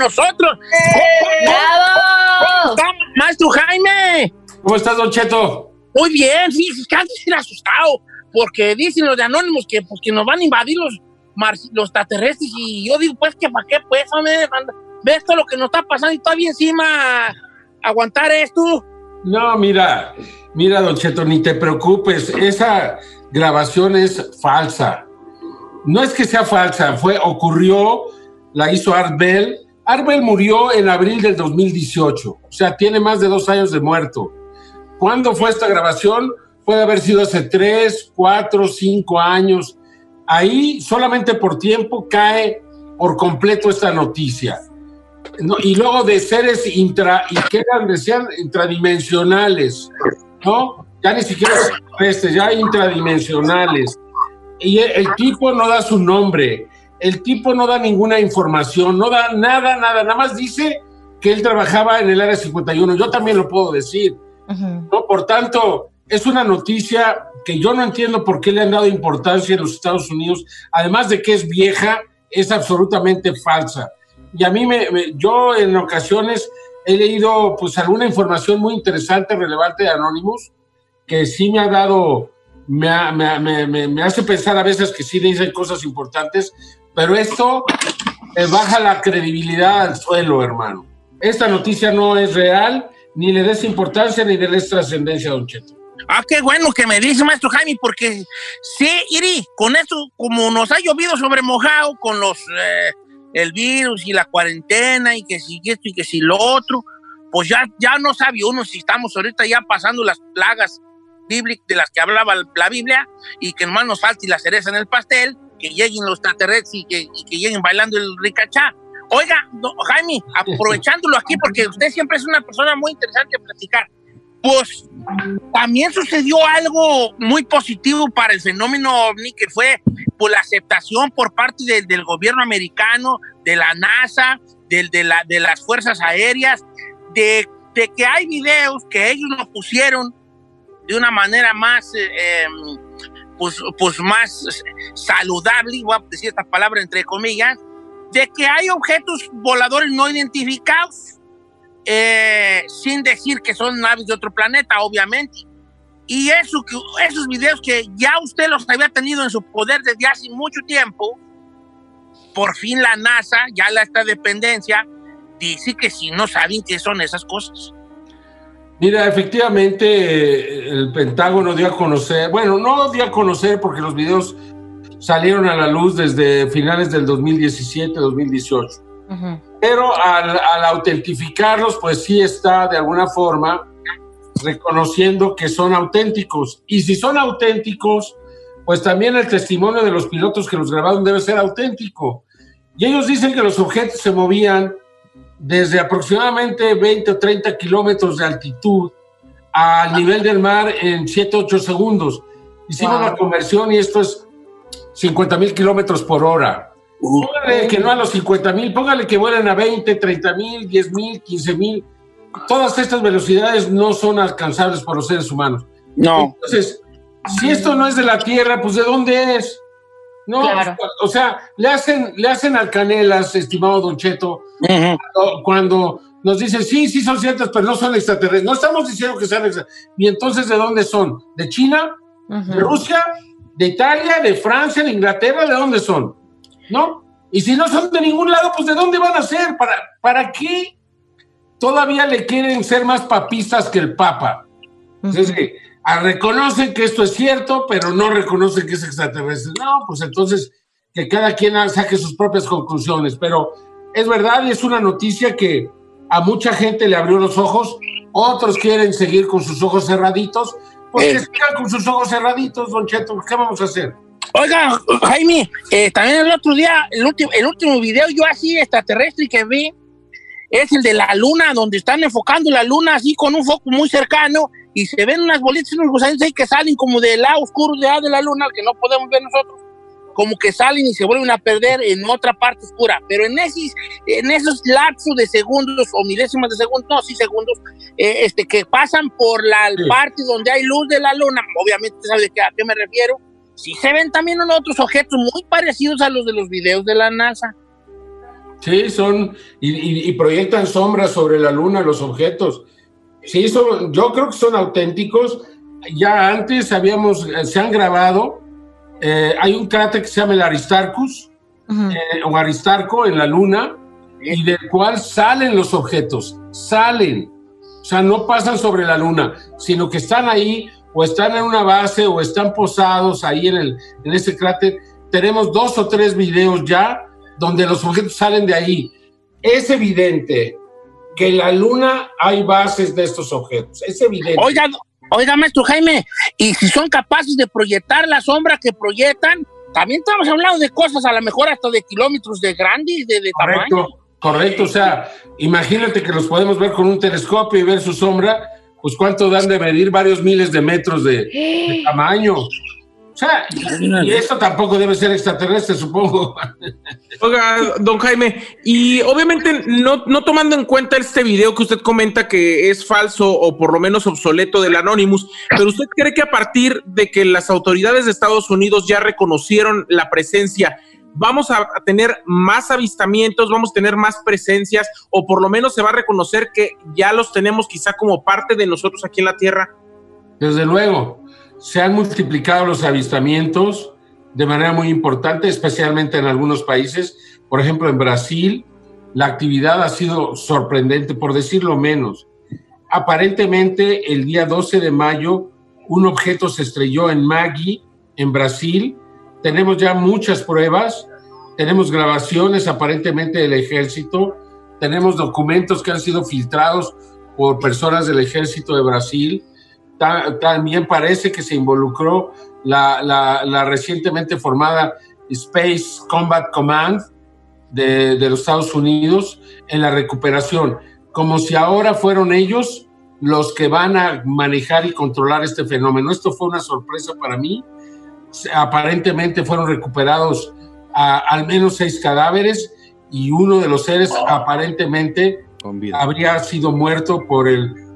nosotros. ¡Bravo! Maestro Jaime. ¿Cómo estás, Don Cheto? Muy bien, sí, era asustado, porque dicen los de Anónimos que, pues, que nos van a invadir los, los extraterrestres, y yo digo, pues, que para qué, pues, hombre, ves todo lo que nos está pasando y todavía encima aguantar esto. No, mira, mira, Don Cheto, ni te preocupes, esa grabación es falsa. No es que sea falsa, fue, ocurrió, la hizo Art Bell. Art Bell murió en abril del 2018, o sea, tiene más de dos años de muerto. ¿Cuándo fue esta grabación? Puede haber sido hace tres, cuatro, cinco años. Ahí solamente por tiempo cae por completo esta noticia. y luego de seres intradimensionales, ¿no? Ya ni siquiera este, ya intradimensionales. Y el tipo no da su nombre, el tipo no da ninguna información, no da nada, nada, nada más dice que él trabajaba en el área 51. Yo también lo puedo decir. ¿no? Por tanto, es una noticia que yo no entiendo por qué le han dado importancia en los Estados Unidos, además de que es vieja, es absolutamente falsa. Y a mí, me, yo en ocasiones he leído pues alguna información muy interesante, relevante de Anonymous, que sí me ha dado, me, me, me hace pensar a veces que sí dicen cosas importantes, pero esto baja la credibilidad al suelo, hermano. Esta noticia no es real ni le des importancia ni le des trascendencia a Don Cheto. Ah, qué bueno que me dice, maestro Jaime, porque sí, Iri, con esto, como nos ha llovido sobre mojado, con los, eh, el virus y la cuarentena, y que si esto y que si lo otro, pues ya, ya no sabe uno si estamos ahorita ya pasando las plagas bíblicas de las que hablaba la Biblia, y que nomás nos falte la cereza en el pastel, que lleguen los extraterrestres y que, y que lleguen bailando el ricachá. Oiga, Jaime, aprovechándolo aquí, porque usted siempre es una persona muy interesante a platicar, pues también sucedió algo muy positivo para el fenómeno OVNI, que fue pues, la aceptación por parte del gobierno americano, de la NASA, de, de, la, de las fuerzas aéreas, de, de, que hay videos que ellos lo pusieron de una manera más, eh, em, pues, pues más saludable, voy a decir esta palabra entre comillas, de que hay objetos voladores no identificados, eh, sin decir que son naves de otro planeta, obviamente. Y eso, esos videos que ya usted los había tenido en su poder desde hace mucho tiempo, por fin la NASA, ya la esta dependencia, dice que sí no saben qué son esas cosas. Mira, efectivamente el Pentágono dio a conocer, bueno, no dio a conocer porque los videos salieron a la luz desde finales del 2017-2018. Pero al, al, autentificarlos, pues sí está de alguna forma reconociendo que son auténticos. Y si son auténticos, pues también el testimonio de los pilotos que los grabaron debe ser auténtico. Y ellos dicen que los objetos se movían desde aproximadamente 20 o 30 kilómetros de altitud al nivel del mar en 7 8 segundos. Hicimos la conversión y esto es 50 mil kilómetros por hora. Póngale que no a los 50 mil, póngale que vuelen a 20, 30 mil, 10 mil, 15 mil. Todas estas velocidades no son alcanzables por los seres humanos. No. Entonces, si esto no es de la Tierra, pues ¿de dónde es? No, o sea, le hacen, le hacen alcanelas, estimado Don Cheto, cuando, nos dicen, sí, sí son ciertas, pero no son extraterrestres. No estamos diciendo que sean extraterrestres. ¿Y entonces de dónde son? ¿De China? ¿De Rusia? de Italia, de Francia, de Inglaterra, ¿de dónde son? ¿No? Y si no son de ningún lado, pues ¿de dónde van a ser? ¿Para, para qué todavía le quieren ser más papistas que el Papa? Es que reconocen que esto es cierto, pero no reconocen que es extraterrestre. No, pues entonces que cada quien saque sus propias conclusiones. Pero es verdad y es una noticia que a mucha gente le abrió los ojos, otros quieren seguir con sus ojos cerraditos, porque eh. con sus ojos cerraditos, Don Cheto, ¿qué vamos a hacer? Oiga, Jaime, eh, también el otro día, el último, el último video yo así extraterrestre que vi es el de la luna, donde están enfocando la luna así con un foco muy cercano y se ven unas bolitas, unos gusanitos ahí que salen como del lado oscuro de, de la luna, que no podemos ver nosotros como que salen y se vuelven a perder en otra parte oscura. Pero en esos, en esos lapsos de segundos o milésimas de segundos, no, sí segundos, eh, este, que pasan por la parte donde hay luz de la luna, obviamente sabe de qué, a qué me refiero, sí se ven también otros objetos muy parecidos a los de los videos de la NASA. Sí, son, y, proyectan sombras sobre la luna los objetos. Sí, son, yo creo que son auténticos. Ya antes habíamos, se han grabado, eh, hay un cráter que se llama el Aristarchus, eh, o Aristarco en la luna, y del cual salen los objetos, salen. O sea, no pasan sobre la luna, sino que están ahí, o están en una base, o están posados ahí en, el, en ese cráter. Tenemos dos o tres videos ya donde los objetos salen de ahí. Es evidente que en la Luna hay bases de estos objetos. Es evidente. Oiga, oiga, maestro Jaime, y si son capaces de proyectar la sombra que proyectan, también estamos hablando de cosas a lo mejor hasta de kilómetros de grande y de, correcto, tamaño. Correcto, o sea, imagínate que los podemos ver con un telescopio y ver su sombra, pues cuánto dan de medir varios miles de metros de, de tamaño sea, y, esto tampoco debe ser extraterrestre, supongo. Oiga, don Jaime, y obviamente no, no tomando en cuenta este video que usted comenta que es falso o por lo menos obsoleto del Anonymous, pero usted cree que a partir de que las autoridades de Estados Unidos ya reconocieron la presencia, vamos a tener más avistamientos, vamos a tener más presencias, o por lo menos se va a reconocer que ya los tenemos quizá como parte de nosotros aquí en la Tierra? Desde luego, se han multiplicado los avistamientos de manera muy importante, especialmente en algunos países. Por ejemplo, en Brasil, la actividad ha sido sorprendente, por decirlo menos. Aparentemente, el día 12 de mayo, un objeto se estrelló en Magui, en Brasil. Tenemos ya muchas pruebas, tenemos grabaciones aparentemente del ejército, tenemos documentos que han sido filtrados por personas del ejército de Brasil también parece que se involucró la, recientemente formada Space Combat Command de, los Estados Unidos en la recuperación, como si ahora fueron ellos los que van a manejar y controlar este fenómeno. Esto fue una sorpresa para mí. Aparentemente fueron recuperados al menos seis cadáveres y uno de los seres aparentemente habría sido muerto por el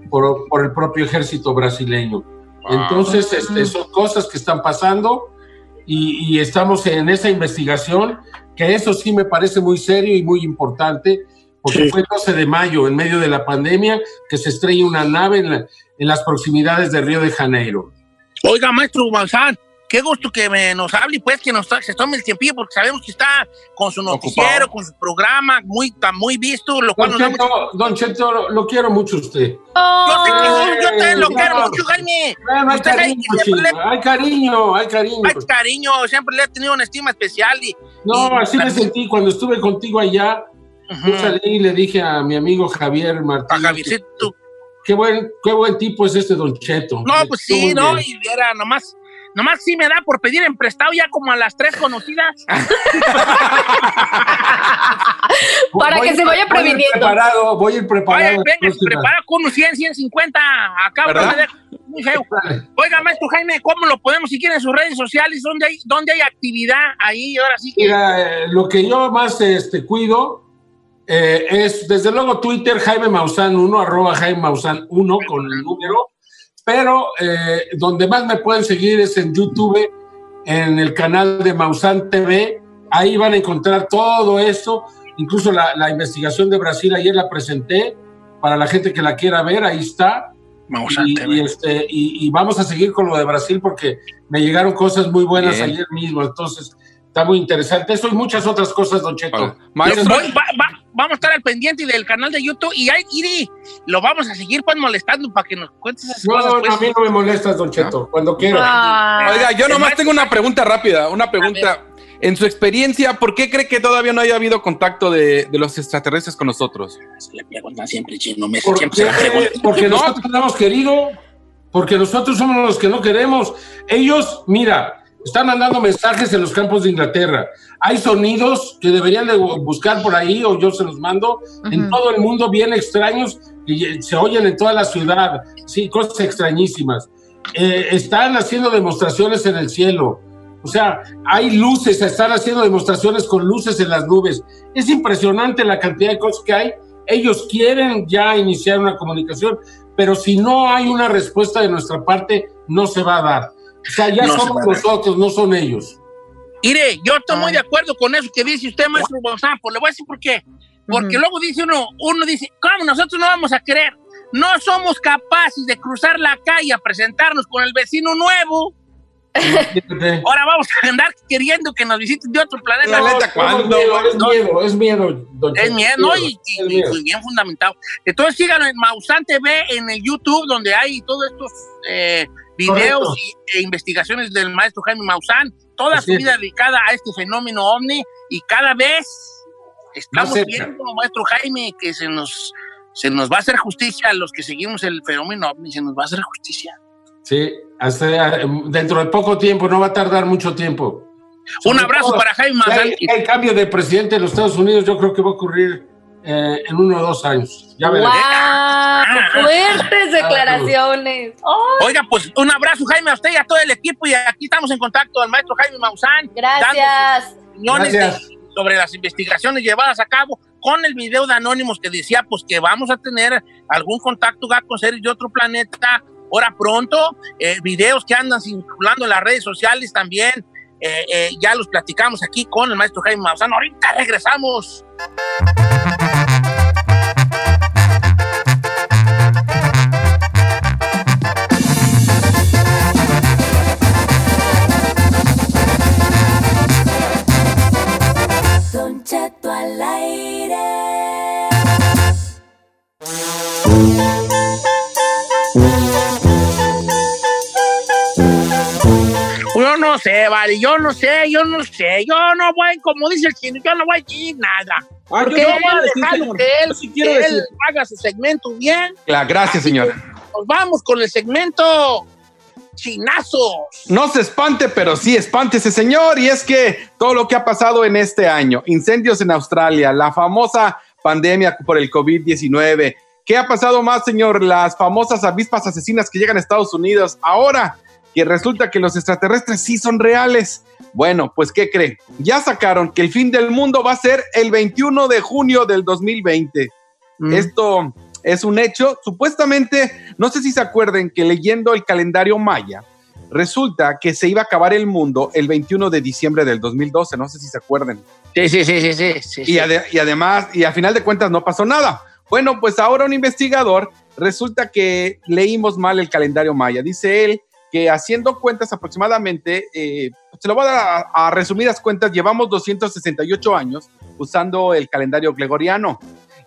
por, el propio ejército brasileño. Entonces, este, son cosas que están pasando y, estamos en esa investigación, que eso sí me parece muy serio y muy importante, porque fue el 12 de mayo, en medio de la pandemia, que se estrella una nave en, en las proximidades de Río de Janeiro. Oiga, maestro Manzán, qué gusto que me, nos hable, pues, que nos se tome el tiempo, porque sabemos que está con su noticiero, con su programa, muy, muy visto, lo cual don Cheto, Don Cheto, lo quiero mucho usted. yo, yo también lo quiero mucho, Jaime. hay, cariño, hay cariño, hay cariño. Hay cariño, siempre le he tenido una estima especial. Y, no, así me sentí cuando estuve contigo allá. Yo salí y le dije a mi amigo Javier Martínez. A Javiercito. Qué buen, qué buen tipo es este Don Cheto. No, pues sí, no, y era nomás Nomás sí me da por pedir en prestado ya como a las tres conocidas. Para que se vaya previniendo. Voy a ir preparado, voy a ir preparado. venga, prepara con unos 100, 150. Acá muy feo. Oiga, maestro Jaime, ¿cómo lo podemos seguir en sus redes sociales? ¿Dónde hay, dónde hay actividad ahí? Ahora sí que... Mira, eh, lo que yo más este, cuido eh, es, desde luego, Twitter, Jaime Maussan 1, arroba Jaime Maussan 1 con el número pero eh, donde más me pueden seguir es en YouTube, en el canal de Mausan TV. Ahí van a encontrar todo esto, incluso la, investigación de Brasil, ayer la presenté para la gente que la quiera ver, ahí está. Y, TV. Este, y, vamos a seguir con lo de Brasil porque me llegaron cosas muy buenas ayer mismo, entonces está muy interesante. Eso y muchas otras cosas, Don Cheto vamos a estar al pendiente del canal de YouTube y ahí, Iri, lo vamos a seguir pues molestando para que nos cuentes esas no, cosas. No, pues. a mí no me molestas, Don Cheto, cuando quiera. Ah. Oiga, yo nomás tengo una pregunta rápida, una pregunta. En su experiencia, ¿por qué cree que todavía no haya habido contacto de, de los extraterrestres con nosotros? Se le preguntan siempre, chino, me ¿Por siempre se Porque nosotros no hemos querido, porque nosotros somos los que no queremos. Ellos, mira, están mandando mensajes en los campos de Inglaterra. Hay sonidos que deberían de buscar por ahí o yo se los mando en todo el mundo bien extraños y se oyen en toda la ciudad. Sí, cosas extrañísimas. Eh, están haciendo demostraciones en el cielo. O sea, hay luces, están haciendo demostraciones con luces en las nubes. Es impresionante la cantidad de cosas que hay. Ellos quieren ya iniciar una comunicación, pero si no hay una respuesta de nuestra parte, no se va a dar. O sea, ya somos nosotros, no son ellos. Mire, yo estoy muy Ay. de acuerdo con eso que dice usted, maestro González, pues le voy a decir por qué. Porque luego dice uno, uno dice, ¿cómo nosotros no vamos a querer? No somos capaces de cruzar la calle a presentarnos con el vecino nuevo. Ahora vamos a andar queriendo que nos visiten de otro planeta. La neta, No. Es miedo, es miedo. don Es miedo, ¿no? Y, y- es y- miedo. y bien fundamentado. Entonces síganlo en Maussan TV en el YouTube, donde hay todos estos eh, videos Correcto. y, e investigaciones del maestro Jaime Maussan, toda Así su es. vida dedicada a este fenómeno ovni y cada vez estamos viendo, maestro Jaime, que se nos, se nos va a hacer justicia a los que seguimos el fenómeno ovni, se nos va a hacer justicia. Sí, hasta, eh, dentro de poco tiempo, no va a tardar mucho tiempo. Un Sobre abrazo todo, para Jaime Maussan. El cambio de presidente de los Estados Unidos yo creo que va a ocurrir eh, en uno o dos años. Ya verás. ¡Wow! Fuertes declaraciones. ¡Ay, Oiga, pues un abrazo, Jaime, a usted y a todo el equipo. Y aquí estamos en contacto al maestro Jaime Maussan. gracias! opiniones Gracias. de- sobre las investigaciones llevadas a cabo con el video de Anónimos que decía pues que vamos a tener algún contacto con seres de otro planeta ahora pronto, eh, videos que andan circulando en las redes sociales también, eh, eh, ya los platicamos aquí con el maestro Jaime Maussan. Ahorita regresamos. Yo no sé, vale, yo no sé, yo no sé, yo no voy, como dice el chino, yo no voy a decir nada. Ah, Porque yo no voy a dejar que él, sí que él haga su segmento bien. La- gracias, señor. Nos vamos con el segmento chinazos. No se espante, pero sí espante ese señor. Y es que todo lo que ha pasado en este año, incendios en Australia, la famosa pandemia por el COVID-19. ¿Qué ha pasado más, señor? Las famosas avispas asesinas que llegan a Estados Unidos. Ahora que resulta que los extraterrestres sí son reales. Bueno, pues ¿qué cree? Ya sacaron que el fin del mundo va a ser el 21 de junio del 2020. Esto es un hecho. Supuestamente, no sé si se acuerden que leyendo el calendario maya, resulta que se iba a acabar el mundo el 21 de diciembre del 2012. No sé si se acuerdan. Sí, sí, sí, sí, sí. sí, Y, ade- y además, y a final de cuentas no pasó nada. Bueno, pues ahora un investigador resulta que leímos mal el calendario maya. Dice él que haciendo cuentas aproximadamente, eh, se lo voy a dar a, a resumidas cuentas, llevamos 268 años usando el calendario gregoriano.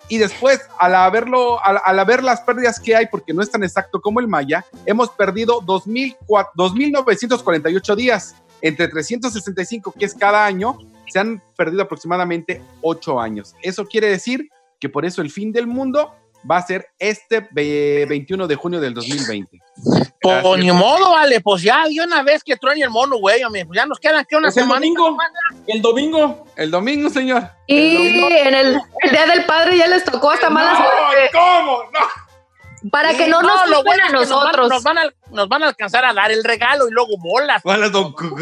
Y después, al, haberlo, al, haber las pérdidas que hay, porque no es tan exacto como el maya, hemos perdido 2004 2.948 días. Entre 365, que es cada año, se han perdido aproximadamente 8 años. Eso quiere decir que por eso el fin del mundo va a ser este ve- 21 de junio del 2020. Pues ni modo, vale, pues ya, de una vez que truene el mono, güey, pues ya nos quedan que una Es el semana. domingo. El domingo. El domingo, señor. Y en el, el Día del Padre ya les tocó hasta mala suerte. ¿Cómo? No. Para que no nos lo bueno a nos van- nosotros. Nos van, a, nos van a alcanzar a dar el regalo y luego bolas. Hola, don Cuco.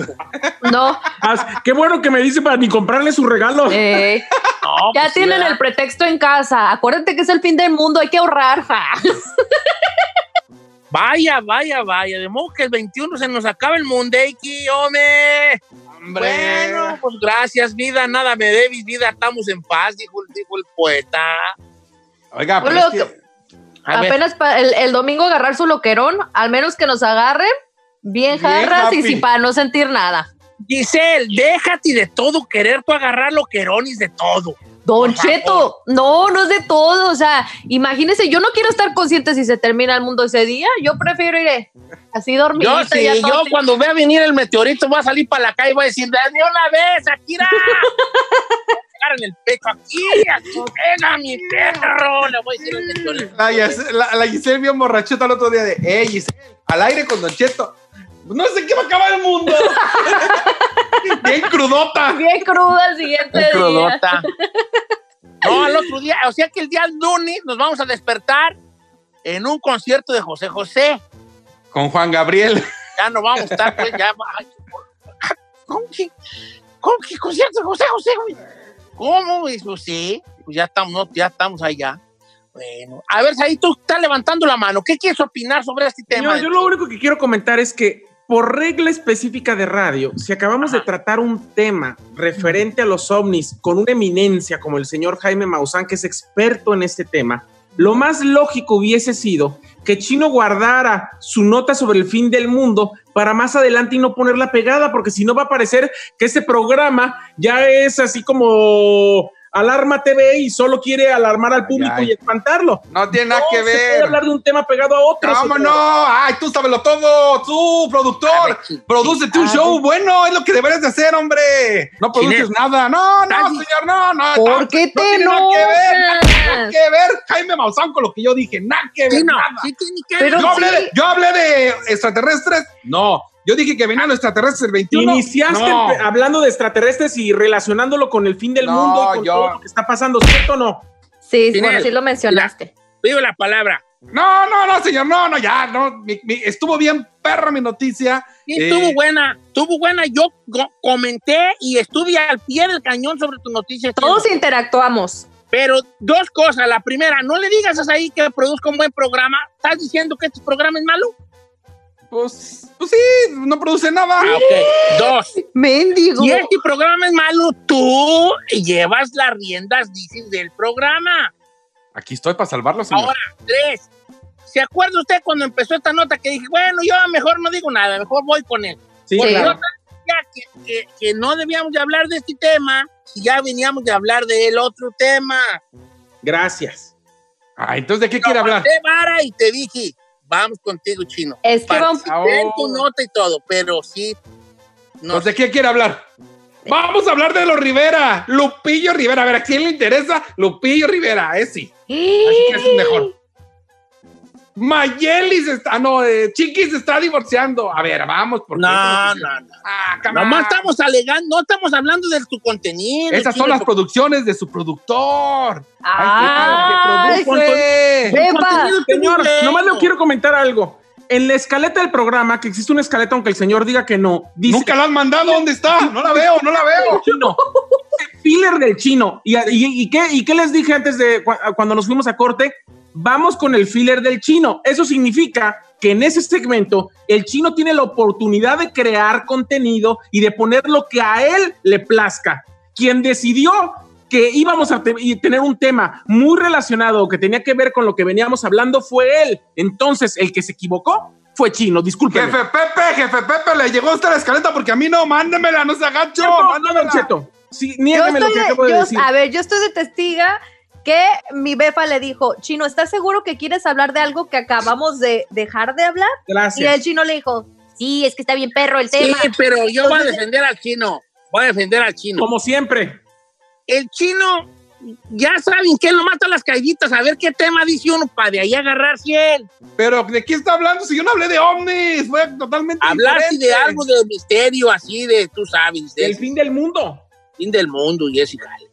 No, Ah, qué bueno que me dice para ni comprarle su regalo. eh, No, ya pues tienen ¿verdad? el pretexto en casa. Acuérdate que es el fin del mundo, hay que ahorrar. Vaya, vaya, vaya. De modo que el 21 se nos acaba el Mundeiki, hombre. Bueno, pues gracias, vida. Nada me debes, vida. Estamos en paz, dijo, dijo el poeta. Oiga, pero Bueno, es que- A Apenas el, el domingo agarrar su loquerón, al menos que nos agarren bien Bien jarras y sin para no sentir nada. Giselle, déjate de todo querer tú agarrar lo queronis de todo. Don Por favor. Cheto, no, no es de todo. O sea, imagínese, yo no quiero estar consciente si se termina el mundo ese día. Yo prefiero ir eh, así dormidita. Yo sí, todo yo cuando vea venir el meteorito voy a salir para la calle y voy a decir, de una vez, Akira. En el pecho, aquí, venga mi perro. Le voy a decir al meteorito. la, la, la Giselle vio borrachota el otro día de, hey, Giselle, al aire con Don Cheto. No sé qué va a acabar el mundo. Bien crudota. Bien cruda el siguiente día. crudota. No, al otro día, o sea que el día lunes nos vamos a despertar en un concierto de José José. Con Juan Gabriel. Ya no vamos a estar, pues ya. ay, ¿Cómo que, cómo que concierto de José José? güey? ¿Cómo? Eso sí, pues ya estamos, no, ya estamos allá. Bueno, a ver, ahí tú estás levantando la mano. ¿Qué quieres opinar sobre este tema? Yo lo único que quiero comentar es que por regla específica de radio, si acabamos de tratar un tema referente a los ovnis con una eminencia como el señor Jaime Maussan, que es experto en este tema, lo más lógico hubiese sido que Chino guardara su nota sobre el fin del mundo para más adelante y no ponerla pegada, porque si no va a parecer que ese programa ya es así como Alarma TV y solo quiere alarmar al público Ay. y espantarlo. No tiene nada que se puede ver. hablar de un tema pegado a otro. ¿Cómo no? Ay, tú sabeslo todo. Tú, productor. Producete un show bueno. Es lo que deberías de hacer, hombre. No produces nada. No, no, señor. No, no. ¿Por no, qué no te tiene nada que ver. Nada que ver. Jaime Maussan con lo que yo dije. Nada que ver. Sí, no, nada. sí tiene que Pero ver. Yo hablé, sí. de, yo hablé de extraterrestres. No. Yo dije que venían los extraterrestres el 21. Iniciaste No. hablando de extraterrestres y relacionándolo con el fin del No, mundo y con yo- todo lo que está pasando, ¿cierto o no? Sí, Tiene- bueno, sí lo mencionaste. Pido la palabra. No, no, no, señor. No, no, ya. No, mi- mi- estuvo bien perra mi noticia. Sí, Eh, estuvo buena, estuvo buena. Yo co- comenté y estuve al pie del cañón sobre tu noticia. Todos interactuamos. Pero dos cosas. La primera, no le digas a ahí que produzca un buen programa. ¿Estás diciendo que este programa es malo? Pues, pues sí, no produce nada. Ah, ok. Dos. Mendigo. Si este programa es malo, tú llevas las riendas, dices, del programa. Aquí estoy para salvarlo, señor. Ahora, tres. ¿Se acuerda usted cuando empezó esta nota que dije, bueno, yo mejor no digo nada, mejor voy con él? Sí, Porque claro. que, que- que no debíamos de hablar de este tema si ya veníamos de hablar del otro tema. Gracias. Ah, entonces, ¿de qué quiere hablar? Te vara y te dije, vamos contigo, chino. Es que va un- en Oh. tu nota y todo, pero sí. No, Entonces, ¿de qué quiere hablar? Vamos a hablar de los Rivera. Lupillo Rivera. A ver, ¿a quién le interesa? Lupillo Rivera, ese sí. Así que es mejor. Mayelis está, ah, no, eh, Chiquis se está divorciando. A ver, vamos, porque no, no, no. Ah, Nomás estamos alegando, no estamos hablando de tu contenido. Esas son las producciones de su productor. Estuvo Señor, nomás le quiero comentar algo. En la escaleta del programa, que existe una escaleta, aunque el señor diga que no, dice Nunca la han mandado, ¿dónde está? No la veo, no la veo. chino. Filler del chino. ¿Y, y, y qué, ¿Y qué les dije antes de cu- cuando nos fuimos a corte? Vamos con el filler del chino. Eso significa que en ese segmento el chino tiene la oportunidad de crear contenido y de poner lo que a él le plazca. Quien decidió que íbamos a tener un tema muy relacionado que tenía que ver con lo que veníamos hablando fue él. Entonces, el que se equivocó fue chino. Discúlpeme. Jefe Pepe, jefe Pepe, le llegó esta la escaleta porque a mí no, mándemela, no se agacho, ¿Cierto o no, mándemela. Cheto? Sí, Yo niégame lo estoy que de- acabo de yo- decir. a ver, yo estoy de testiga que mi befa le dijo, Chino, ¿estás seguro que quieres hablar de algo que acabamos de dejar de hablar? Y Gracias. el chino le dijo, sí, es que está bien perro el Sí, tema. pero yo voy a defender al chino. Voy a defender al chino. Como siempre. El chino, ya saben que él no mata las caíditas. A ver qué tema dice uno para de ahí agarrarse él. Pero, ¿de qué está hablando? Si yo no hablé de ovnis, fue totalmente diferente. de algo de misterio, así de, tú sabes, del El fin del mundo. fin del mundo y jale.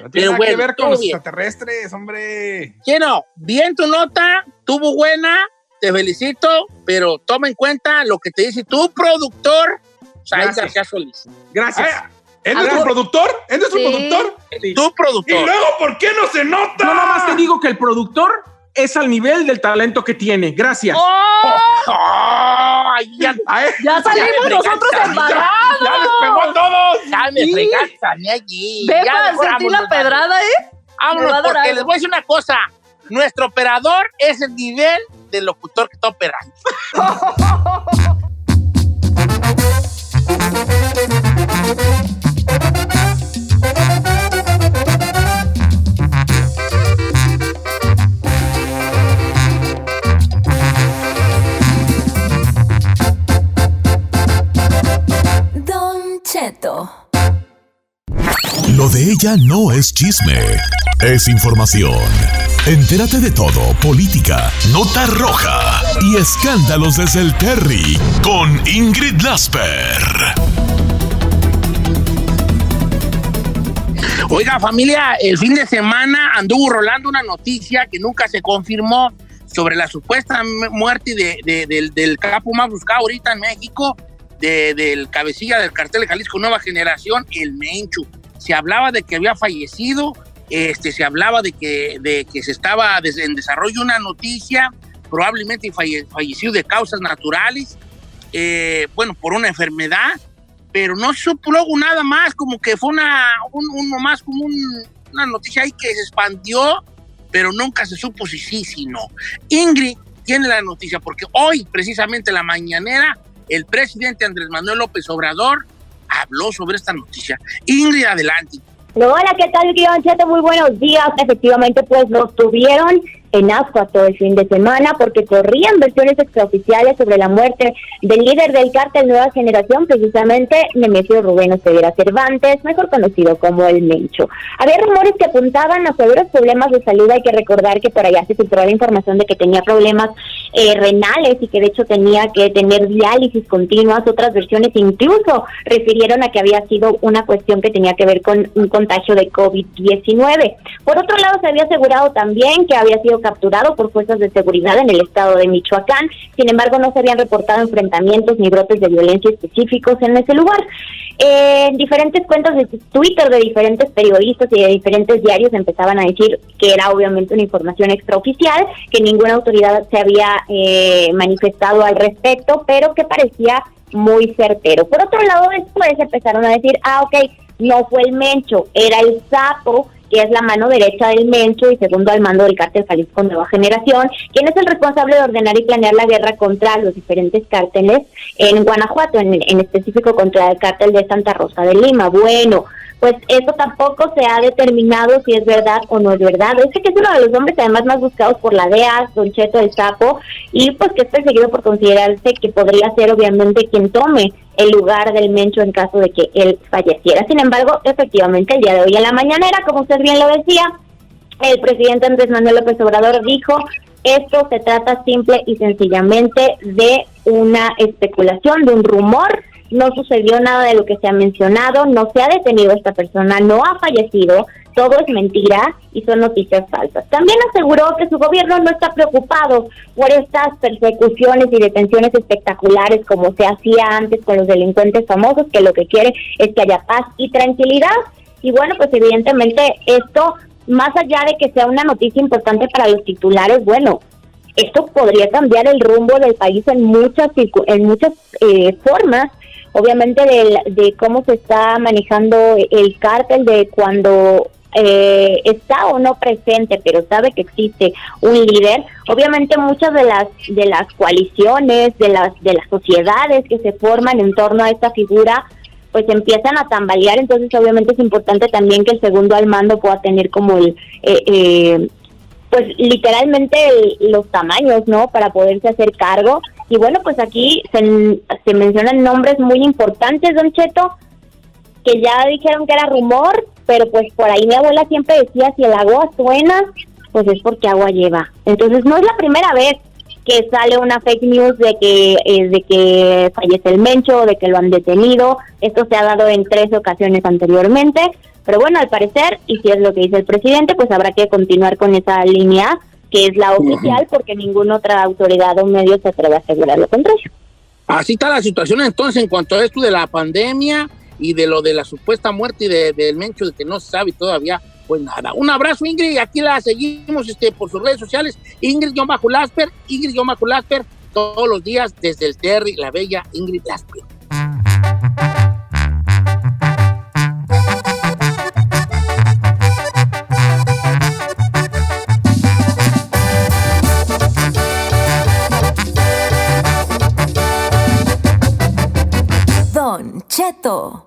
No tiene Pero nada que ver con los bien. extraterrestres, hombre. Chino, bien tu nota, tuvo buena, te felicito, pero toma en cuenta lo que te dice tu productor, Said Gracias. García Solís. Gracias. Ah, ¿Es nuestro ver. productor? ¿Es nuestro Sí. productor? Sí. Tu ¿Y productor. luego por qué no se nota? Yo nomás te digo que el productor es al nivel del talento que tiene. Gracias. ¡Ay, ya, Ya salimos nosotros fregaste, embarados. ya les pegó a todos. ya me fregaste mí allí. Ya, sentir vámonos, la pedrada, ¿eh? Vámonos, va porque algo. les voy a decir una cosa. Nuestro operador es el nivel del locutor que está operando. No es chisme, es información. Entérate de todo, política, nota roja y escándalos desde el Terry con Ingrid Lasper. Oiga, familia, el fin de semana anduvo rolando una noticia que nunca se confirmó sobre la supuesta mu- muerte de- de- del, del capo más buscado ahorita en México, de- del cabecilla del cartel de Jalisco Nueva Generación, el Menchu. Se hablaba de que había fallecido, este, se hablaba de que, de que se estaba en desarrollo una noticia, probablemente falle- fallecido de causas naturales, eh, bueno, por una enfermedad, pero no supo luego nada más, como que fue una, un, más como un- una noticia ahí que se expandió, pero nunca se supo si sí, si no. Ingrid tiene la noticia, porque hoy, precisamente en la mañanera, el presidente Andrés Manuel López Obrador habló sobre esta noticia. Ingrid, adelante. Hola, ¿qué tal, Guión Cheto? Muy buenos días. Efectivamente, pues nos tuvieron en ascuas todo el fin de semana porque corrían versiones extraoficiales sobre la muerte del líder del cártel Nueva Generación, precisamente Nemesio Rubén Oseguera Cervantes, mejor conocido como el Mencho. Había rumores que apuntaban a severos problemas de salud. Hay que recordar que por allá se filtró la información de que tenía problemas eh, renales y que de hecho tenía que tener diálisis continuas. Otras versiones incluso refirieron a que había sido una cuestión que tenía que ver con un contagio de COVID-19. Por otro lado, se había asegurado también que había sido capturado por fuerzas de seguridad en el estado de Michoacán. Sin embargo, no se habían reportado enfrentamientos ni brotes de violencia específicos en ese lugar. Eh, en diferentes cuentas de Twitter de diferentes periodistas y de diferentes diarios empezaban a decir que era obviamente una información extraoficial, que ninguna autoridad se había eh, manifestado al respecto, pero que parecía muy certero. Por otro lado, después empezaron a decir, ah, ok, no fue el Mencho, era el sapo, que es la mano derecha del Mencho y segundo al mando del cártel Jalisco Nueva Generación, quien es el responsable de ordenar y planear la guerra contra los diferentes cárteles en Guanajuato, en, en específico contra el cártel de Santa Rosa de Lima. Bueno, pues eso tampoco se ha determinado si es verdad o no es verdad. Ese que es uno de los hombres además más buscados por la DEA, Don Cheto el Sapo, y pues que es perseguido por considerarse que podría ser obviamente quien tome el lugar del Mencho en caso de que él falleciera. Sin embargo, efectivamente, el día de hoy en la mañanera, como usted bien lo decía, el presidente Andrés Manuel López Obrador dijo, esto se trata simple y sencillamente de una especulación, de un rumor, no sucedió nada de lo que se ha mencionado, no se ha detenido a esta persona, no ha fallecido, todo es mentira y son noticias falsas. También aseguró que su gobierno no está preocupado por estas persecuciones y detenciones espectaculares como se hacía antes con los delincuentes famosos, que lo que quiere es que haya paz y tranquilidad. Y bueno, pues evidentemente esto, más allá de que sea una noticia importante para los titulares, bueno, esto podría cambiar el rumbo del país en muchas en muchas eh, formas obviamente del- de, cómo se está manejando el cártel de cuando eh, está o no presente pero sabe que existe un líder. Obviamente muchas de las de las coaliciones de las de las sociedades que se forman en torno a esta figura pues empiezan a tambalear. Entonces obviamente es importante también que el segundo al mando pueda tener como el eh, eh, pues literalmente el- los tamaños, ¿no? Para poderse hacer cargo. Y bueno, pues aquí se, mencionan nombres muy importantes, Don Cheto, que ya dijeron que era rumor, pero pues por ahí mi abuela siempre decía, si el agua suena, pues es porque agua lleva. Entonces no es la primera vez que sale una fake news de que eh, de que fallece el Mencho, de que lo han detenido. Esto se ha dado en tres ocasiones anteriormente. Pero bueno, al parecer, y si es lo que dice el presidente, pues habrá que continuar con esa línea que es la oficial, porque ninguna otra autoridad o medio se atreve a asegurar lo contrario. Así está la situación entonces en cuanto a esto de la pandemia y de lo de la supuesta muerte de- del Mencho, de que no se sabe todavía, pues nada. Un abrazo, Ingrid, aquí la seguimos este, por sus redes sociales, Ingrid-Lasper, Ingrid-Lasper, todos los días desde el Terry, la bella Ingrid Lasper. Don Cheto.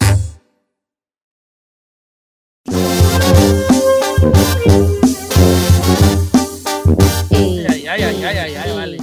Y- Ay, ay, ay, ay, ay, ay, vale.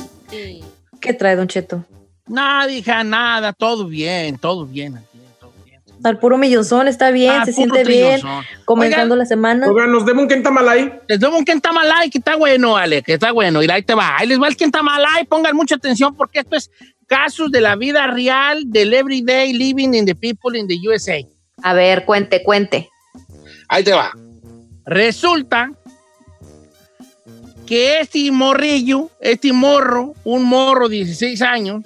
¿Qué trae, Don Cheto? Nada, hija, nada, todo bien, todo bien. aquí, todo bien. Al puro millonzón, está bien, Ah, se siente bien, trillozón. comenzando Oigan, la semana. Oigan, nos demos un quentamalay. Les doy un quentamalay que está bueno, Ale, que está bueno. Y ahí te va. Ahí les va el quentamalay. Pongan mucha atención porque esto es casos de la vida real del everyday living in the people in the USA. A ver, cuente, cuente. Ahí te va. Resulta que este morrillo, este morro, un morro de 16 años,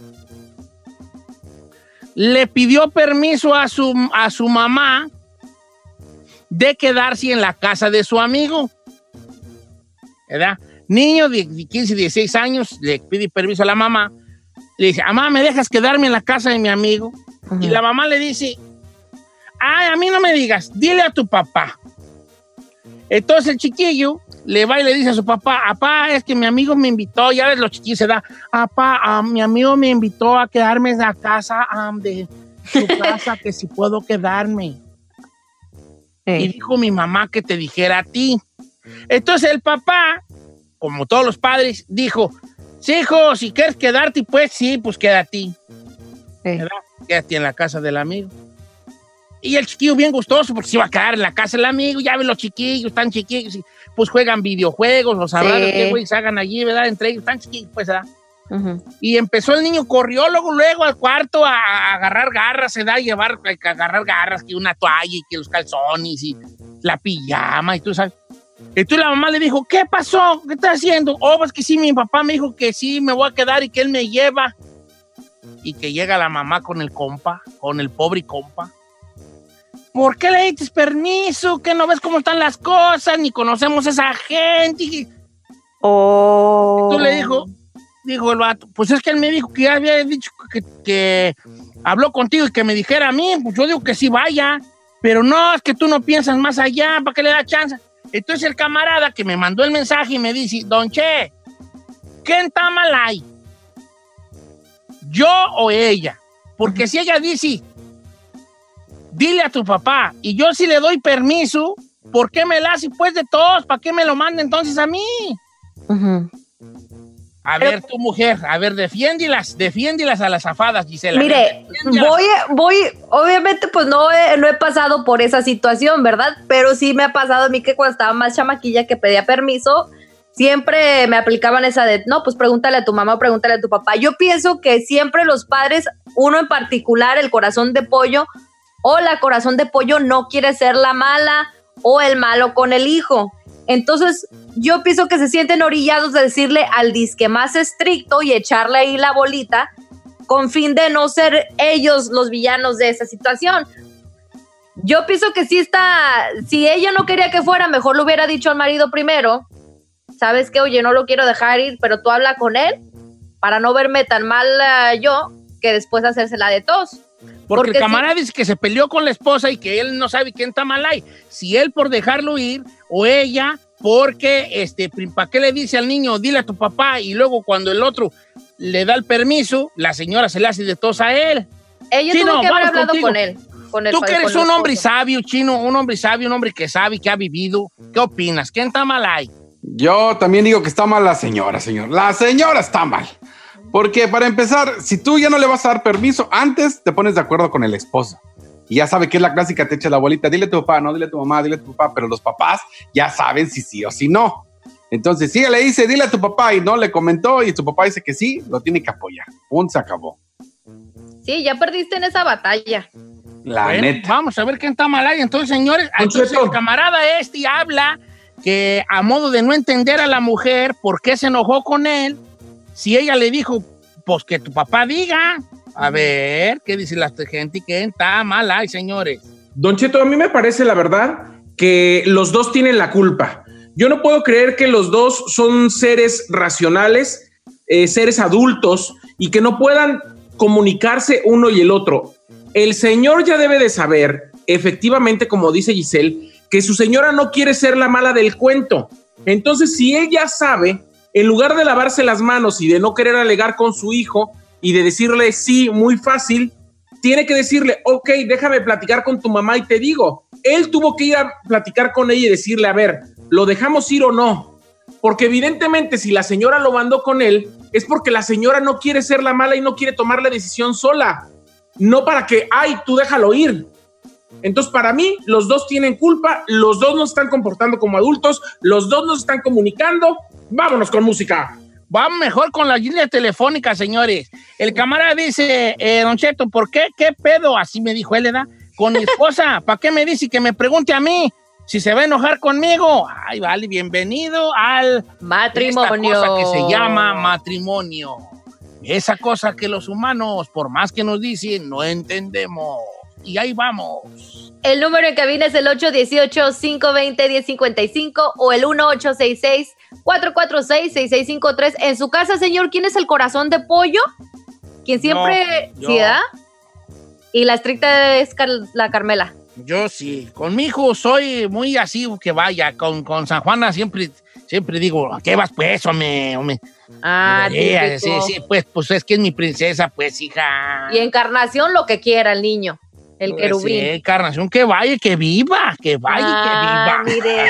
le pidió permiso a su, a su mamá de quedarse en la casa de su amigo. ¿Verdad? Niño de 15, 16 años le pide permiso a la mamá le dice, mamá, ¿me dejas quedarme en la casa de mi amigo? Y la mamá le dice, ay, a mí no me digas, dile a tu papá. Entonces el chiquillo le va y le dice a su papá, papá, es que mi amigo me invitó, ya ves, los chiquillos se da, papá, mi amigo me invitó a quedarme en la casa de su casa, que si puedo quedarme. Y dijo mi mamá que te dijera a ti. Entonces el papá, como todos los padres, dijo, sí, hijo, si quieres quedarte, pues sí, pues quédate. ¿Verdad? Quédate en la casa del amigo. Y el chiquillo bien gustoso porque se iba a quedar en la casa del amigo, ya ven los chiquillos, están chiquillos, pues juegan videojuegos, los sabrán Sí. qué güey se hagan allí, ¿verdad? Entre ellos, están chiquillos, pues, ¿verdad? Y empezó el niño, corrió luego, luego al cuarto a, a agarrar garras, se da a llevar, a agarrar garras, que una toalla y que los calzones y la pijama y tú sabes. Entonces la mamá le dijo, ¿qué pasó? ¿Qué estás haciendo? Oh, pues que sí, mi papá me dijo que sí, me voy a quedar y que él me lleva. Y que llega la mamá con el compa, con el pobre compa. ¿Por qué le diste permiso? ¿Que no ves cómo están las cosas? Ni conocemos a esa gente. Oh. tú le dijo, dijo el vato, pues es que él me dijo que ya había dicho que, que habló contigo y que me dijera a mí, pues yo digo que sí vaya, pero no, es que tú no piensas más allá, ¿para qué le da chance? Entonces el camarada que me mandó el mensaje y me dice, Don Che, ¿quién está mal ahí? ¿Yo o ella? Porque si ella dice, dile a tu papá, y yo si le doy permiso, ¿por qué me la hace pues de todos? ¿Para qué me lo manda entonces a mí? A ver, tu mujer, a ver, defiéndilas, defiéndilas a las afadas, Gisela. Mire, voy, voy, obviamente pues no he, no he pasado por esa situación, ¿verdad? Pero sí me ha pasado a mí que cuando estaba más chamaquilla que pedía permiso, siempre me aplicaban esa de, no, pues pregúntale a tu mamá o pregúntale a tu papá. Yo pienso que siempre los padres, uno en particular, el corazón de pollo o la corazón de pollo no quiere ser la mala o el malo con el hijo. Entonces, yo pienso que se sienten orillados de decirle al disque más estricto y echarle ahí la bolita con fin de no ser ellos los villanos de esa situación. Yo pienso que sí está, si ella no quería que fuera, mejor lo hubiera dicho al marido primero. Sabes que, oye, no lo quiero dejar ir, pero tú habla con él para no verme tan mal eh, yo que después hacérsela de tos. Porque, porque el camarada dice que se peleó con la esposa y que él no sabe quién está mal ahí. Si él por dejarlo ir o ella porque, este, ¿para qué le dice al niño, dile a tu papá? Y luego cuando el otro le da el permiso, la señora se le hace de tos a él. Ella Sí, tuvo no, que haber hablado contigo. con él. Con el Tú que eres un hombre sabio, chino, un hombre sabio, un hombre que sabe, que ha vivido. ¿Qué opinas? ¿Quién está mal ahí? Yo también digo que está mal la señora, señor. La señora está mal. Porque para empezar, si tú ya no le vas a dar permiso, antes te pones de acuerdo con el esposo. Y ya sabe que es la clásica, te echa la bolita, dile a tu papá, no, dile a tu mamá, dile a tu papá, pero los papás ya saben si sí o si no. Entonces, si ella le dice, dile a tu papá y no le comentó y tu papá dice que sí, lo tiene que apoyar. Punto, se acabó. Sí, ya perdiste en esa batalla. La Bueno, neta. Vamos a ver quién está mal ahí. Entonces, señores, entonces el camarada este habla que a modo de no entender a la mujer por qué se enojó con él, si ella le dijo, pues que tu papá diga. A ver, ¿qué dice la gente? ¿Quién está mal señores? Don Cheto, a mí me parece la verdad que los dos tienen la culpa. Yo no puedo creer que los dos son seres racionales, eh, seres adultos y que no puedan comunicarse uno y el otro. El señor ya debe de saber, efectivamente, como dice Giselle, que su señora no quiere ser la mala del cuento. Entonces, si ella sabe, en lugar de lavarse las manos y de no querer alegar con su hijo y de decirle sí, muy fácil, tiene que decirle, ok, déjame platicar con tu mamá y te digo. Él tuvo que ir a platicar con ella y decirle, a ver, ¿lo dejamos ir o no? Porque evidentemente si la señora lo mandó con él, es porque la señora no quiere ser la mala y no quiere tomar la decisión sola. No para que, ay, tú déjalo ir. Entonces, para mí, los dos tienen culpa, los dos no se están comportando como adultos, los dos no se están comunicando. Vámonos con música. Vamos mejor con la línea telefónica, señores. El camarada dice, eh, Don Cheto, ¿por qué? ¿Qué pedo? Así me dijo él, ¿verdad? Con mi esposa. ¿Para qué me dice que me pregunte a mí si se va a enojar conmigo? Ay, vale, bienvenido al Matrimonio. esta cosa que se llama matrimonio. Esa cosa que los humanos, por más que nos dicen, no entendemos. Y ahí vamos. El número en cabina es el 818-520-1055 o el 1866-446-6653. En su casa, señor, ¿quién es el corazón de pollo Quien siempre. Yo, ¿Sí, da? Y la estricta es Car- la Carmela. Yo sí. Con mi hijo soy muy así que vaya. Con, con San Juana siempre, siempre digo, ¿a qué vas pues, hombre? hombre? Ah, Eh, sí, sí, pues, pues es que es mi princesa, pues, hija. Y encarnación, lo que quiera el niño. El pues querubín. Sí, carnación, que vaya, que viva, que vaya, que viva. Ah, mire.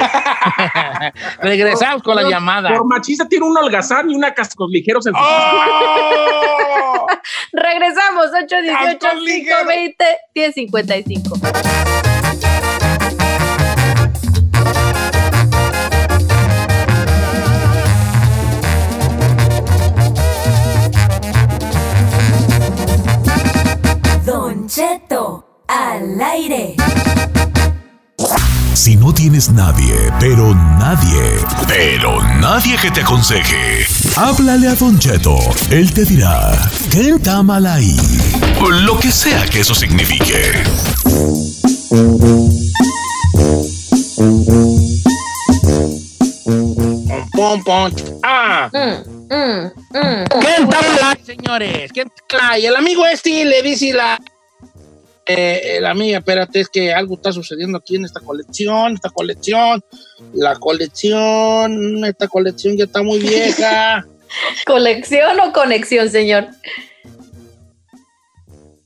Regresamos con la llamada. Por machista tiene un algazán y una cascos ligeros en su ¡Oh! Regresamos, 818 520 1055. Nadie, pero nadie, pero nadie que te aconseje, háblale a Don Cheto. Él te dirá, ¿qué está mal ahí? Lo que sea que eso signifique. Pom, pom. Ah. Mm, mm, mm. ¿Quién está mal ahí, señores? ¿Quién está ahí? El amigo este le dice la... Eh, la amiga, espérate, es que algo está sucediendo aquí en esta colección, esta colección, la colección, esta colección ya está muy vieja. ¿Colección o conexión, señor?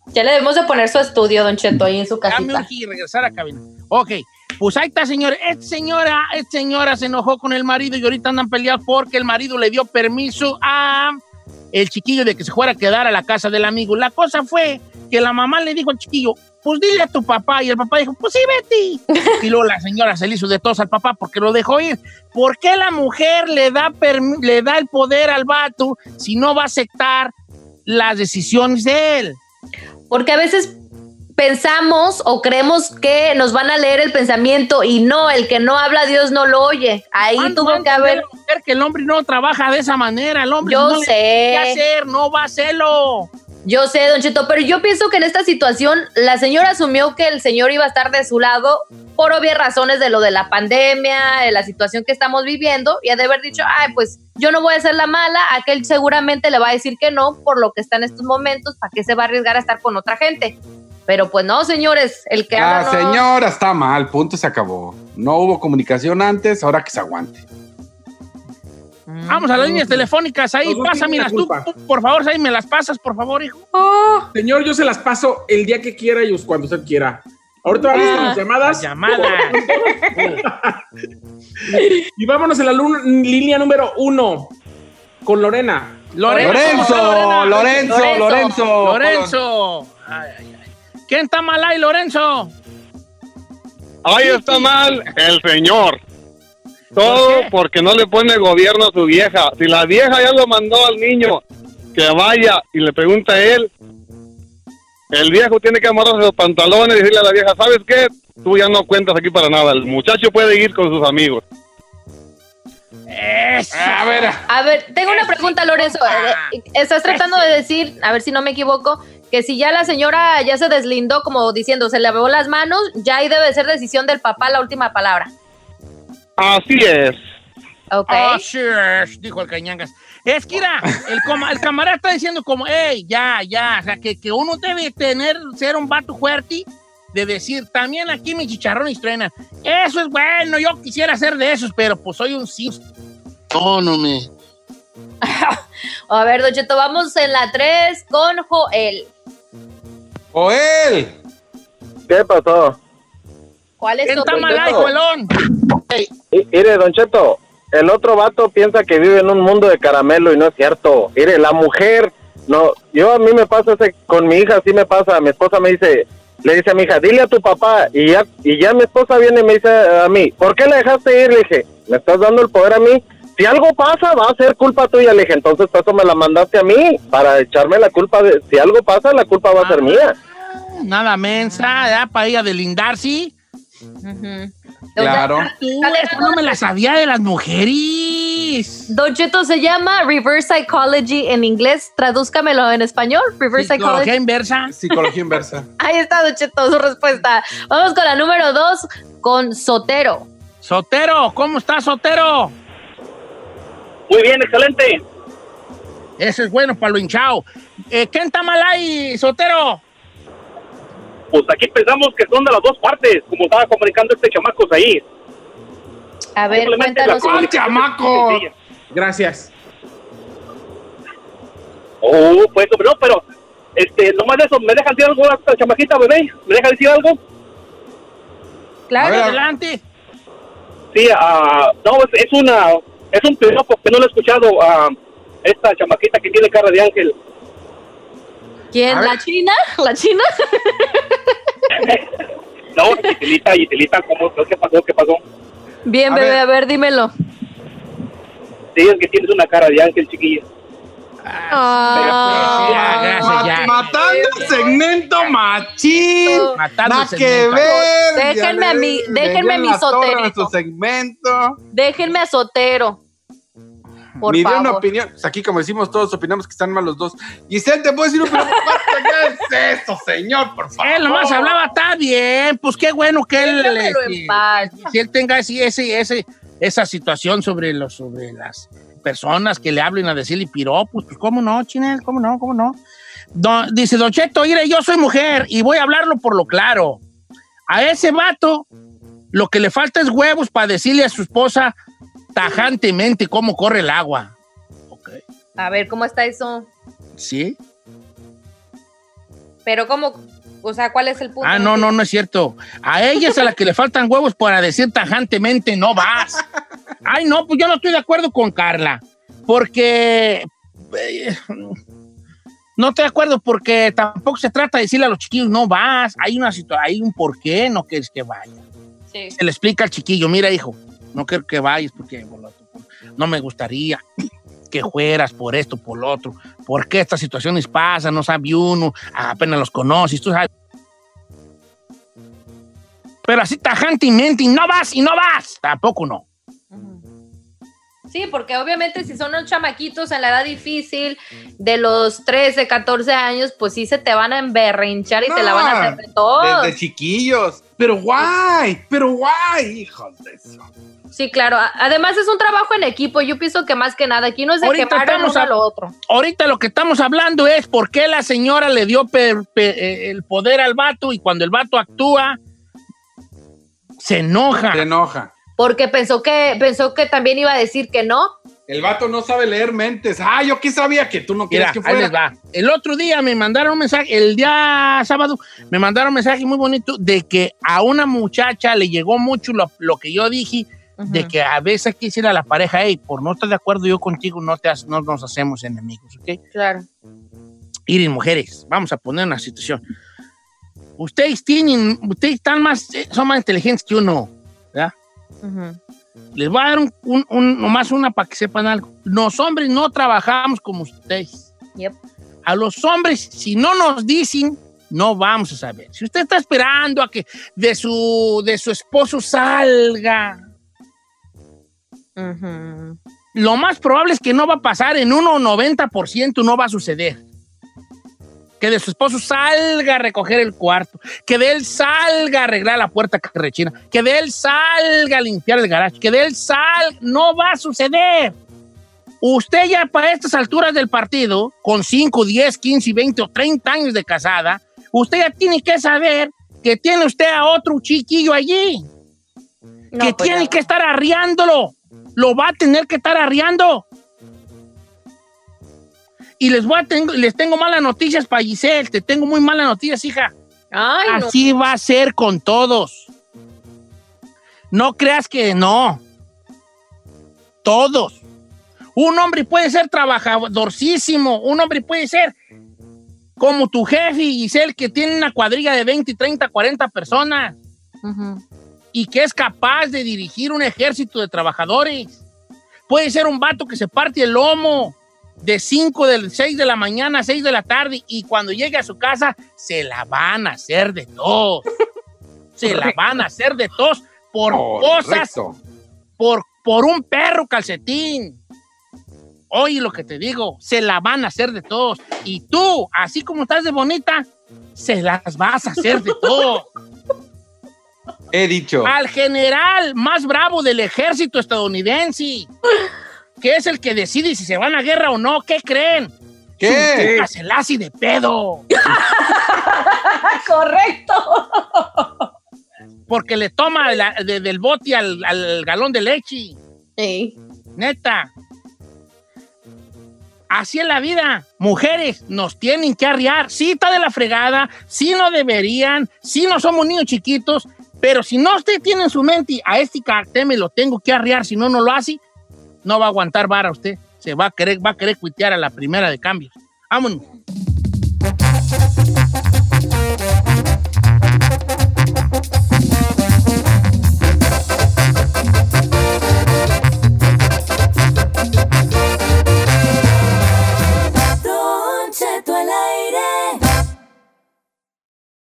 Ya le debemos de poner su estudio, Don Cheto, ahí en su casita. urgí regresar a cabina. Ok, pues ahí está, señor. Esta señora, esta señora se enojó con el marido y ahorita andan peleados porque el marido le dio permiso a el chiquillo de que se fuera a quedar a la casa del amigo. La cosa fue que la mamá le dijo al chiquillo, pues dile a tu papá. Y el papá dijo, pues sí, Betty. Y luego la señora se le hizo de tos al papá porque lo dejó ir. ¿Por qué la mujer le da, le da el poder al vato si no va a aceptar las decisiones de él? Porque a veces pensamos o creemos que nos van a leer el pensamiento y no, el que no habla Dios no lo oye. Ahí ¿Cuándo va tuvo que haber... que el hombre no trabaja de esa manera. El hombre Yo no sé. tiene que hacer, no va a hacerlo. Yo sé, Don Cheto, pero yo pienso que en esta situación la señora asumió que el señor iba a estar de su lado por obvias razones de lo de la pandemia, de la situación que estamos viviendo, y ha de haber dicho, ay, pues yo no voy a ser la mala, aquel seguramente le va a decir que no por lo que está en estos momentos, ¿para qué se va a arriesgar a estar con otra gente? Pero pues no, señores, el que La habla no- señora está mal, punto, se acabó. No hubo comunicación antes, ahora que se aguante. Vamos a las líneas telefónicas ahí, pásamelas la tú, tú, por favor, ahí me las pasas, por favor, hijo. Señor, yo se las paso el día que quiera y cuando usted quiera. Ahorita vamos con las llamadas. Las llamadas. Y vámonos en la línea número uno con Lorena. Lorenzo, Lorenzo. Lorenzo, Lorenzo. Lorenzo. Lorenzo. Ay, ay, ay. ¿Quién está mal ahí, Lorenzo? Ahí está mal el señor. Todo porque no le pone gobierno a su vieja. Si la vieja ya lo mandó al niño que vaya y le pregunta a él, el viejo tiene que amarrarse los pantalones y decirle a la vieja, ¿sabes qué? Tú ya no cuentas aquí para nada. El muchacho puede ir con sus amigos. Eso. A ver, A ver, tengo una pregunta, Lorenzo. Ah. Estás tratando de decir, a ver si no me equivoco, que si ya la señora ya se deslindó, como diciendo, se le lavó las manos, ya ahí debe ser decisión del papá la última palabra. Así es. ¿Ok? Oh, sure, dijo el cañangas. Es que, mira, el, camarada está diciendo como, hey, ya, ya, o sea, que, que uno debe tener, ser un vato fuerte, de decir, también aquí mi chicharrón estrena. Eso es bueno, yo quisiera ser de esos, pero pues soy un sí. No, no me. A ver, Don Cheto, vamos en la 3 con Joel. Joel. ¿Qué pasó? ¿Cuál es ¿Quién tu está mal ahí, opinión? Joelón? Mire, Don Cheto, el otro vato piensa que vive en un mundo de caramelo y no es cierto. Mire, la mujer, no, yo a mí me pasa ese, con mi hija, sí me pasa, mi esposa me dice, le dice a mi hija, dile a tu papá, y ya, y ya mi esposa viene y me dice a mí, ¿por qué la dejaste ir? Le dije, me estás dando el poder a mí. Si algo pasa, va a ser culpa tuya. Le dije, entonces por eso me la mandaste a mí, para echarme la culpa de, si algo pasa, la culpa va a ser mía. Nada mensa, ya para ir a delindar, ¿sí? Ujú. Claro. Tú, esto no me la sabía de las mujeres. Don Cheto se llama Reverse Psychology en inglés. Tradúzcamelo en español. Reverse Psicología Psychology. inversa. Psicología inversa. Ahí está, Don Cheto, su respuesta. Vamos con la número 2, con Sotero. Sotero, ¿cómo estás, Sotero? Muy bien, excelente. Eso es bueno para lo hinchado. Eh, ¿Quién está mal ahí, Sotero? Pues aquí pensamos que son de las dos partes, como estaba comunicando este chamacos ahí. A ver, la cuéntanos. comunicación chamaco! Gracias. Oh, pues, no, pero, este, nomás de eso, ¿me dejan decir algo a esta chamaquita, bebé? ¿Me deja decir algo? Claro, Adelante. Sí, ah, no, es, es una, es un piropo que no lo he escuchado a esta chamaquita que tiene cara de ángel. ¿quién? ¿La China? ¿La China? No, Giselita, Giselita, ¿cómo? ¿Qué pasó? ¿Qué pasó? Bien, A bebé, ver. a ver, dímelo. Sí, es que tienes una cara de ángel, chiquilla. Ah, ya, gracias, ya. Matando el segmento machín. Matando Nada que ver. Déjenme a le- mí- le déjenme a mi nuestro segmento. Déjenme a Sotero. Por Ni de una favor. opinión. Pues aquí, como decimos todos, opinamos que están mal los dos. Giselle, ¿te puedo decir un pero ¿Qué es eso, señor? Por favor. Él nomás hablaba, está bien, pues qué bueno que él, si él tenga ese, ese, ese- esa situación sobre, los, sobre las personas que le hablen a decirle piropos, pues cómo no, Chinel, cómo no, cómo no. Don- dice Don Cheto, mire, yo soy mujer y voy a hablarlo por lo claro. A ese vato lo que le falta es huevos para decirle a su esposa tajantemente cómo corre el agua. A ver, ¿cómo está eso? ¿sí? Pero cómo, o sea, ¿cuál es el punto? Ah, no, no, no es cierto. A ella es a la que le faltan huevos para decir tajantemente no vas. Ay, no, pues yo no estoy de acuerdo con Carla. Porque. eh, No estoy de acuerdo porque tampoco se trata de decirle a los chiquillos no vas. Hay una situación, hay un porqué no quieres que vaya. Sí. Se le explica al chiquillo, mira, hijo, no quiero que vayas porque no me gustaría que fueras por esto, por lo otro. ¿Por qué estas situaciones pasan? No sabe uno, apenas los conoces, tú sabes. Pero así tajantemente, y no vas, y no vas, tampoco no. Sí, porque obviamente si son unos chamaquitos en la edad difícil de los 13, 14 años, pues sí se te van a emberrinchar y te la van a hacer de todo. Desde chiquillos. Pero guay, pero guay, hijos de eso. Sí, claro. Además es un trabajo en equipo. Yo pienso que más que nada aquí no es de Ahorita quemar el estamos uno a- a lo otro. Ahorita lo que estamos hablando es por qué la señora le dio per- eh, el poder al vato y cuando el vato actúa, se enoja. Se enoja. Porque pensó que, pensó que también iba a decir que no. El vato no sabe leer mentes. Ah, yo qué sabía que tú no querías que ahí les fuera. va. El otro día me mandaron un mensaje, el día sábado, me mandaron un mensaje muy bonito de que a una muchacha le llegó mucho lo, lo que yo dije, de que a veces quisiera la pareja, hey, por no estar de acuerdo yo contigo, no, te, no nos hacemos enemigos, ¿ok? Claro. Miren, mujeres, vamos a poner una situación. Ustedes tienen, ustedes están más, eh, son más inteligentes que uno, Les voy a dar un, un- un- nomás una para que sepan algo. Los hombres no trabajamos como ustedes. Yep. A los hombres, si no nos dicen, no vamos a saber. Si usted está esperando a que de su, de su esposo salga, lo más probable es que no va a pasar en un 90%, no va a suceder. Que de su esposo salga a recoger el cuarto, que de él salga a arreglar la puerta que rechina, que de él salga a limpiar el garaje, que de él salga, no va a suceder. Usted ya para estas alturas del partido, con 5, 10, 15, 20 o 30 años de casada, usted ya tiene que saber que tiene usted a otro chiquillo allí, No, que pues tiene que estar arriándolo. Lo va a tener que estar arriando. Y les, voy a tengo, les tengo malas noticias para Giselle. Te tengo muy malas noticias, hija. Ay, no. Así va a ser con todos. No creas que no. Todos. Un hombre puede ser trabajadorcísimo. Un hombre puede ser como tu jefe, Giselle, que tiene una cuadrilla de 20, 30, 40 personas y que es capaz de dirigir un ejército de trabajadores. Puede ser un vato que se parte el lomo de 5, de 6 de la mañana a 6 de la tarde y cuando llegue a su casa se la van a hacer de todos. se la van a hacer de todos por cosas, por, por un perro calcetín. Oye lo que te digo, se la van a hacer de todos. Y tú, así como estás de bonita, se las vas a hacer de todos. He dicho. al general más bravo del ejército estadounidense. que es el que decide si se van a guerra o no, ¿qué creen? ¿Qué? Su Selassie de pedo. Correcto. Porque le toma la- de- del bote al, al galón de leche. Sí. Neta. Así es la vida. Mujeres nos tienen que arriar. Sí, está de la fregada. Sí, no deberían. Sí, no somos niños chiquitos. Pero si no usted tiene en su mente, a este cartel me lo tengo que arriar, si no, no lo hace, no va a aguantar vara usted. Se va a querer, va a querer cuitear a la primera de cambio. Vámonos.